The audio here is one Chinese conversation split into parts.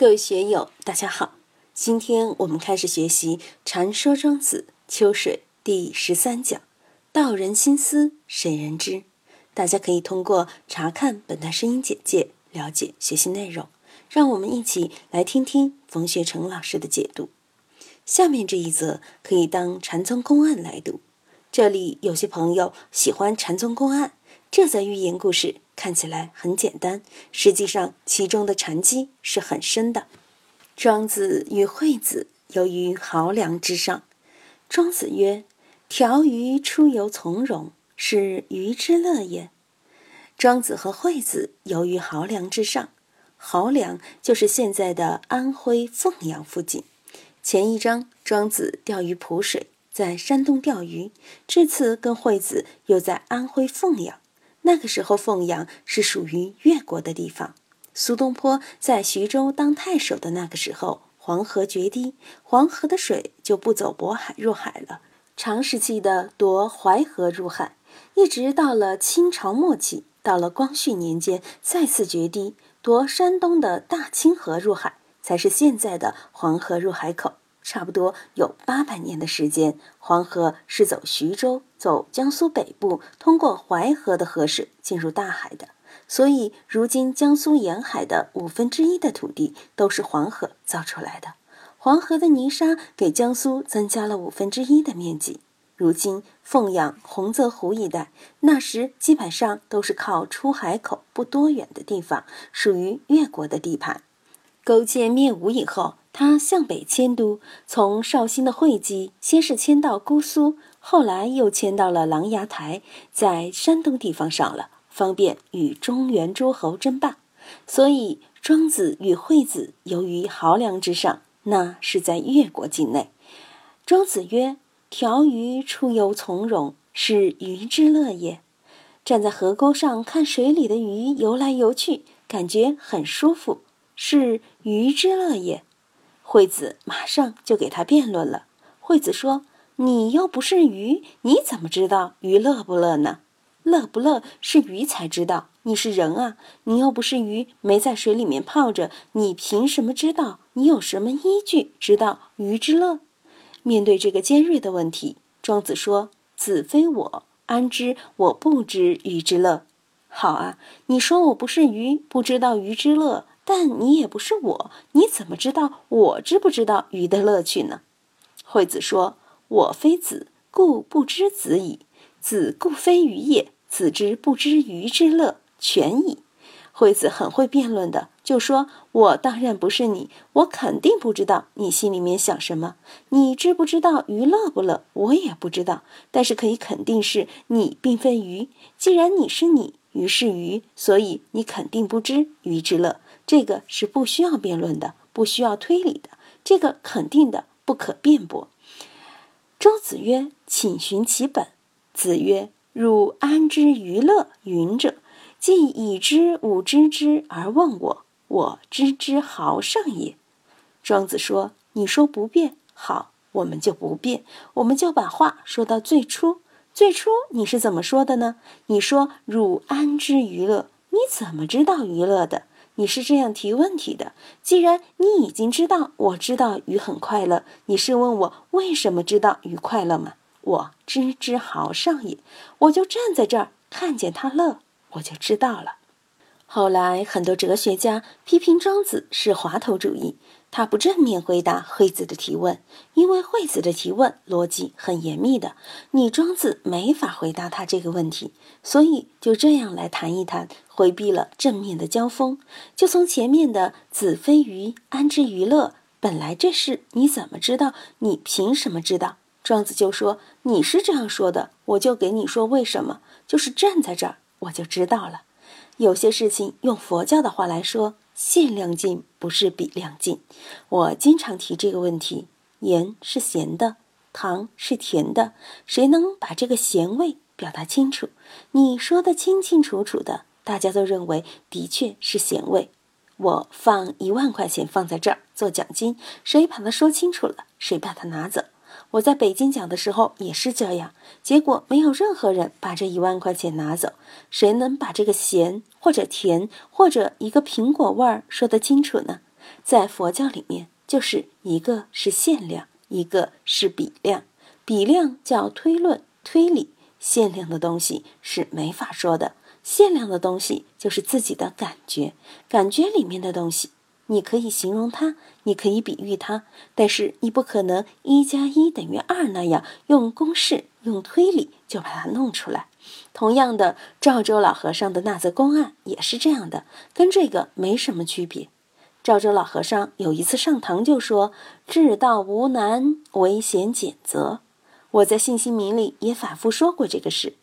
各位学友，大家好！今天我们开始学习《禅说庄子·秋水》第十三讲“道人心思，谁人知”。大家可以通过查看本段声音简介了解学习内容。让我们一起来听听冯学成老师的解读。下面这一则可以当禅宗公案来读。这里有些朋友喜欢禅宗公案，这则寓言故事。看起来很简单，实际上其中的禅机是很深的。庄子与惠子游于濠梁之上。庄子曰：“条鱼出游从容，是鱼之乐也。”庄子和惠子游于濠梁之上，濠梁就是现在的安徽凤阳附近。前一章庄子钓鱼浦水，在山东钓鱼；这次跟惠子又在安徽凤阳。那个时候，凤阳是属于越国的地方。苏东坡在徐州当太守的那个时候，黄河决堤，黄河的水就不走渤海入海了，长时期的夺淮河入海，一直到了清朝末期，到了光绪年间再次决堤，夺山东的大清河入海，才是现在的黄河入海口。差不多有八百年的时间，黄河是走徐州、走江苏北部，通过淮河的河水进入大海的。所以，如今江苏沿海的五分之一的土地都是黄河造出来的。黄河的泥沙给江苏增加了五分之一的面积。如今，凤阳、洪泽湖一带，那时基本上都是靠出海口不多远的地方，属于越国的地盘。勾践灭吴以后。他向北迁都，从绍兴的会稽，先是迁到姑苏，后来又迁到了琅琊台，在山东地方上了，方便与中原诸侯争霸。所以庄子与惠子游于濠梁之上，那是在越国境内。庄子曰：“条鱼出游从容，是鱼之乐也。站在河沟上看水里的鱼游来游去，感觉很舒服，是鱼之乐也。”惠子马上就给他辩论了。惠子说：“你又不是鱼，你怎么知道鱼乐不乐呢？乐不乐是鱼才知道。你是人啊，你又不是鱼，没在水里面泡着，你凭什么知道？你有什么依据知道鱼之乐？”面对这个尖锐的问题，庄子说：“子非我，安知我不知鱼之乐？”好啊，你说我不是鱼，不知道鱼之乐。但你也不是我，你怎么知道我知不知道鱼的乐趣呢？惠子说：“我非子，故不知子矣；子故非鱼也，子之不知鱼之乐，全矣。”惠子很会辩论的，就说：“我当然不是你，我肯定不知道你心里面想什么。你知不知道鱼乐不乐？我也不知道。但是可以肯定是你并非鱼。既然你是你，鱼是鱼，所以你肯定不知鱼之乐。”这个是不需要辩论的，不需要推理的，这个肯定的，不可辩驳。周子曰：“请寻其本。”子曰：“汝安知娱乐云者？既已知吾知之而问我，我知之毫上也。”庄子说：“你说不变，好，我们就不变，我们就把话说到最初。最初你是怎么说的呢？你说汝安知娱乐？你怎么知道娱乐的？”你是这样提问题的：既然你已经知道，我知道鱼很快乐，你是问我为什么知道鱼快乐吗？我知之好上也，我就站在这儿看见他乐，我就知道了。后来很多哲学家批评庄子是滑头主义。他不正面回答惠子的提问，因为惠子的提问逻辑很严密的，你庄子没法回答他这个问题，所以就这样来谈一谈，回避了正面的交锋。就从前面的“子非鱼，安知鱼乐”，本来这事你怎么知道？你凭什么知道？庄子就说：“你是这样说的，我就给你说为什么。就是站在这儿，我就知道了。有些事情用佛教的话来说。”限量进不是比量进，我经常提这个问题。盐是咸的，糖是甜的，谁能把这个咸味表达清楚？你说的清清楚楚的，大家都认为的确是咸味。我放一万块钱放在这儿做奖金，谁把它说清楚了，谁把它拿走。我在北京讲的时候也是这样，结果没有任何人把这一万块钱拿走。谁能把这个咸或者甜或者一个苹果味儿说得清楚呢？在佛教里面，就是一个是限量，一个是比量。比量叫推论、推理，限量的东西是没法说的。限量的东西就是自己的感觉，感觉里面的东西，你可以形容它，你可以比喻它，但是你不可能一加一等于二那样用公式、用推理就把它弄出来。同样的，赵州老和尚的那则公案也是这样的，跟这个没什么区别。赵州老和尚有一次上堂就说：“至道无难，唯嫌简则。”我在信息名里也反复说过这个事。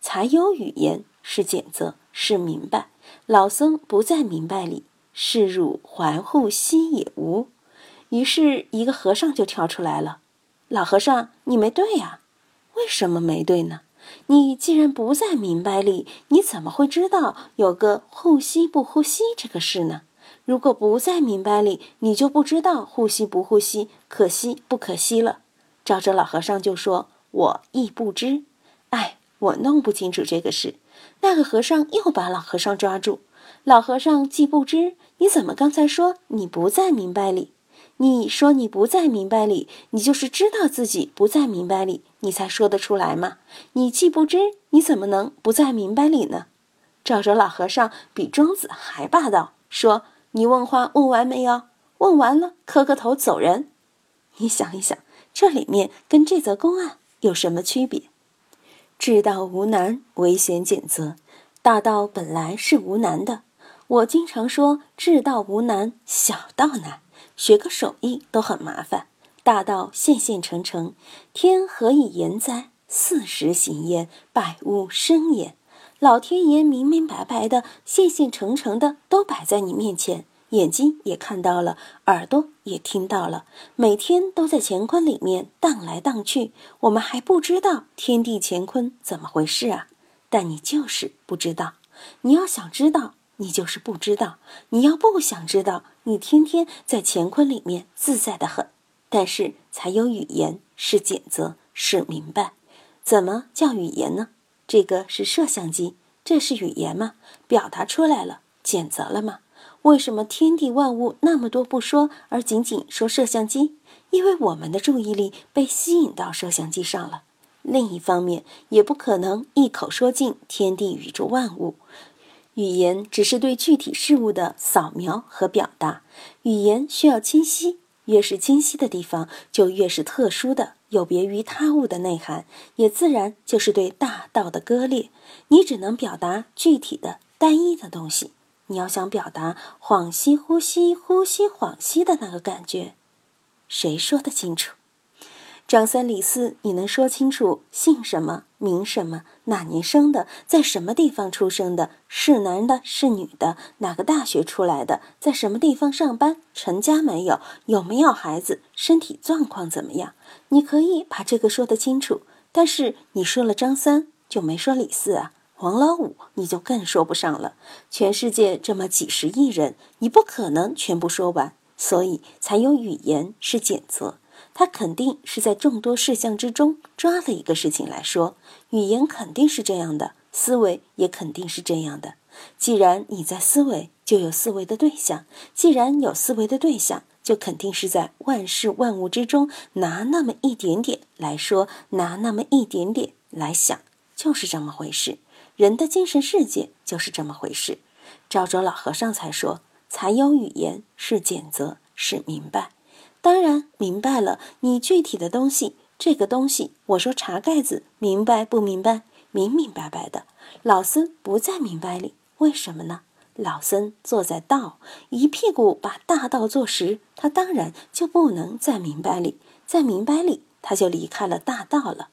才有语言是简则，是明白。老僧不在明白里，是汝还护兮也无。于是，一个和尚就跳出来了：“老和尚，你没对呀？为什么没对呢？”你既然不在明白里，你怎么会知道有个护膝不护膝这个事呢？如果不在明白里，你就不知道护膝不护膝，可惜不可惜了。照着老和尚就说：“我亦不知。”哎，我弄不清楚这个事。那个和尚又把老和尚抓住。老和尚既不知，你怎么刚才说你不在明白里？你说你不在明白里，你就是知道自己不在明白里，你才说得出来嘛。你既不知，你怎么能不在明白里呢？赵州老和尚比庄子还霸道，说：“你问话问完没有？问完了，磕个头走人。”你想一想，这里面跟这则公案有什么区别？至道无难，唯嫌简则。大道本来是无难的。我经常说，至道无难，小道难。学个手艺都很麻烦，大道现现成成，天何以言哉？四时行焉，百物生焉。老天爷明明白白的、现现成成的都摆在你面前，眼睛也看到了，耳朵也听到了，每天都在乾坤里面荡来荡去，我们还不知道天地乾坤怎么回事啊！但你就是不知道，你要想知道。你就是不知道，你要不想知道，你天天在乾坤里面自在的很。但是才有语言是简则，是明白。怎么叫语言呢？这个是摄像机，这是语言吗？表达出来了，简则了吗？为什么天地万物那么多不说，而仅仅说摄像机？因为我们的注意力被吸引到摄像机上了。另一方面，也不可能一口说尽天地宇宙万物。语言只是对具体事物的扫描和表达，语言需要清晰，越是清晰的地方，就越是特殊的、有别于他物的内涵，也自然就是对大道的割裂。你只能表达具体的、单一的东西。你要想表达恍兮呼吸、呼吸恍兮的那个感觉，谁说得清楚？张三李四，你能说清楚姓什么、名什么、哪年生的、在什么地方出生的、是男的、是女的、哪个大学出来的、在什么地方上班、成家没有、有没有孩子、身体状况怎么样？你可以把这个说得清楚，但是你说了张三，就没说李四啊，王老五你就更说不上了。全世界这么几十亿人，你不可能全部说完，所以才有语言是检测。他肯定是在众多事项之中抓了一个事情来说，语言肯定是这样的，思维也肯定是这样的。既然你在思维，就有思维的对象；既然有思维的对象，就肯定是在万事万物之中拿那么一点点来说，拿那么一点点来想，就是这么回事。人的精神世界就是这么回事。赵州老和尚才说：“才有语言是简则，是明白。”当然明白了，你具体的东西，这个东西，我说茶盖子，明白不明白？明明白白的。老僧不在明白里，为什么呢？老僧坐在道，一屁股把大道坐实，他当然就不能在明白里，在明白里他就离开了大道了。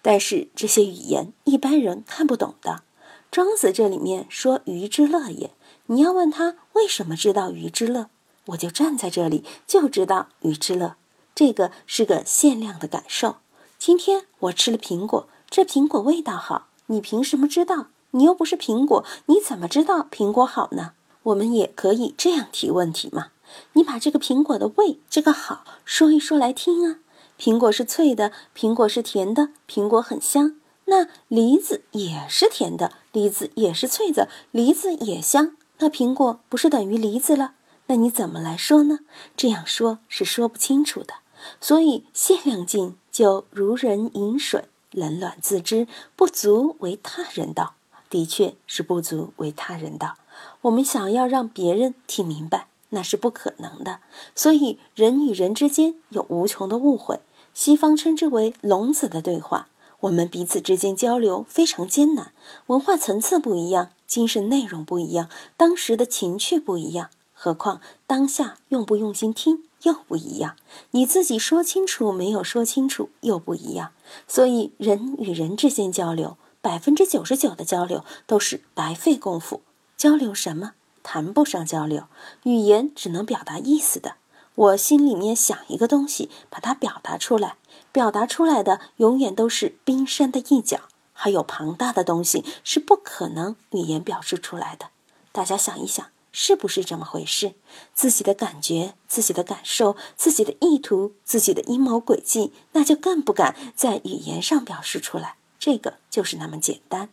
但是这些语言一般人看不懂的。庄子这里面说鱼之乐也，你要问他为什么知道鱼之乐？我就站在这里，就知道鱼之乐，这个是个限量的感受。今天我吃了苹果，这苹果味道好，你凭什么知道？你又不是苹果，你怎么知道苹果好呢？我们也可以这样提问题嘛？你把这个苹果的味，这个好说一说来听啊。苹果是脆的，苹果是甜的，苹果很香。那梨子也是甜的，梨子也是脆的，梨子也香。那苹果不是等于梨子了？那你怎么来说呢？这样说是说不清楚的。所以限量镜就如人饮水，冷暖自知，不足为他人道。的确是不足为他人道。我们想要让别人听明白，那是不可能的。所以人与人之间有无穷的误会，西方称之为聋子的对话。我们彼此之间交流非常艰难，文化层次不一样，精神内容不一样，当时的情趣不一样，何况当下用不用心听又不一样。你自己说清楚没有说清楚又不一样。所以人与人之间交流，百分之九十九的交流都是白费功夫。交流什么？谈不上交流，语言只能表达意思的。我心里面想一个东西，把它表达出来，表达出来的永远都是冰山的一角，还有庞大的东西是不可能语言表示出来的。大家想一想，是不是这么回事？自己的感觉、自己的感受、自己的意图、自己的阴谋诡计，那就更不敢在语言上表示出来。这个就是那么简单。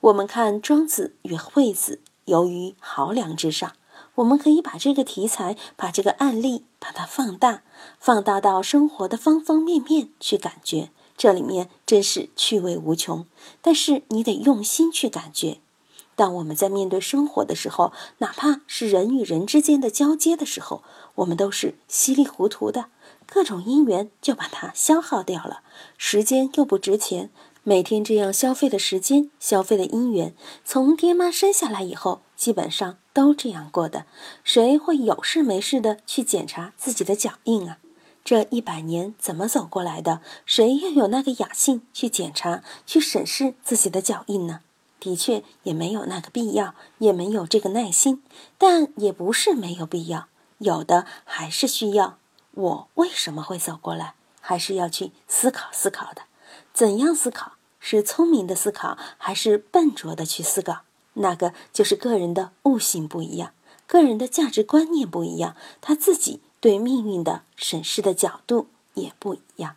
我们看庄子与惠子，由于濠梁之上。我们可以把这个题材，把这个案例，把它放大，放大到生活的方方面面去感觉，这里面真是趣味无穷。但是你得用心去感觉。当我们在面对生活的时候，哪怕是人与人之间的交接的时候，我们都是稀里糊涂的，各种因缘就把它消耗掉了，时间又不值钱。每天这样消费的时间，消费的因缘，从爹妈生下来以后，基本上都这样过的。谁会有事没事的去检查自己的脚印啊？这一百年怎么走过来的？谁又有那个雅兴去检查、去审视自己的脚印呢？的确也没有那个必要，也没有这个耐心。但也不是没有必要，有的还是需要。我为什么会走过来？还是要去思考思考的。怎样思考？是聪明的思考，还是笨拙的去思考？那个就是个人的悟性不一样，个人的价值观念不一样，他自己对命运的审视的角度也不一样。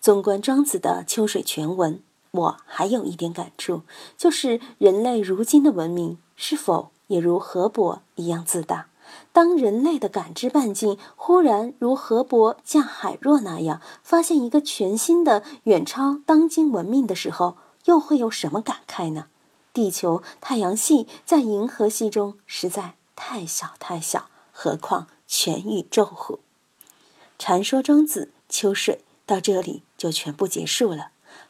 纵观庄子的秋水全文，我还有一点感触，就是人类如今的文明是否也如河伯一样自大？当人类的感知半径忽然如河伯驾海若那样，发现一个全新的、远超当今文明的时候，又会有什么感慨呢？地球、太阳系在银河系中实在太小太小，何况全宇宙乎？传说庄子秋水到这里就全部结束了。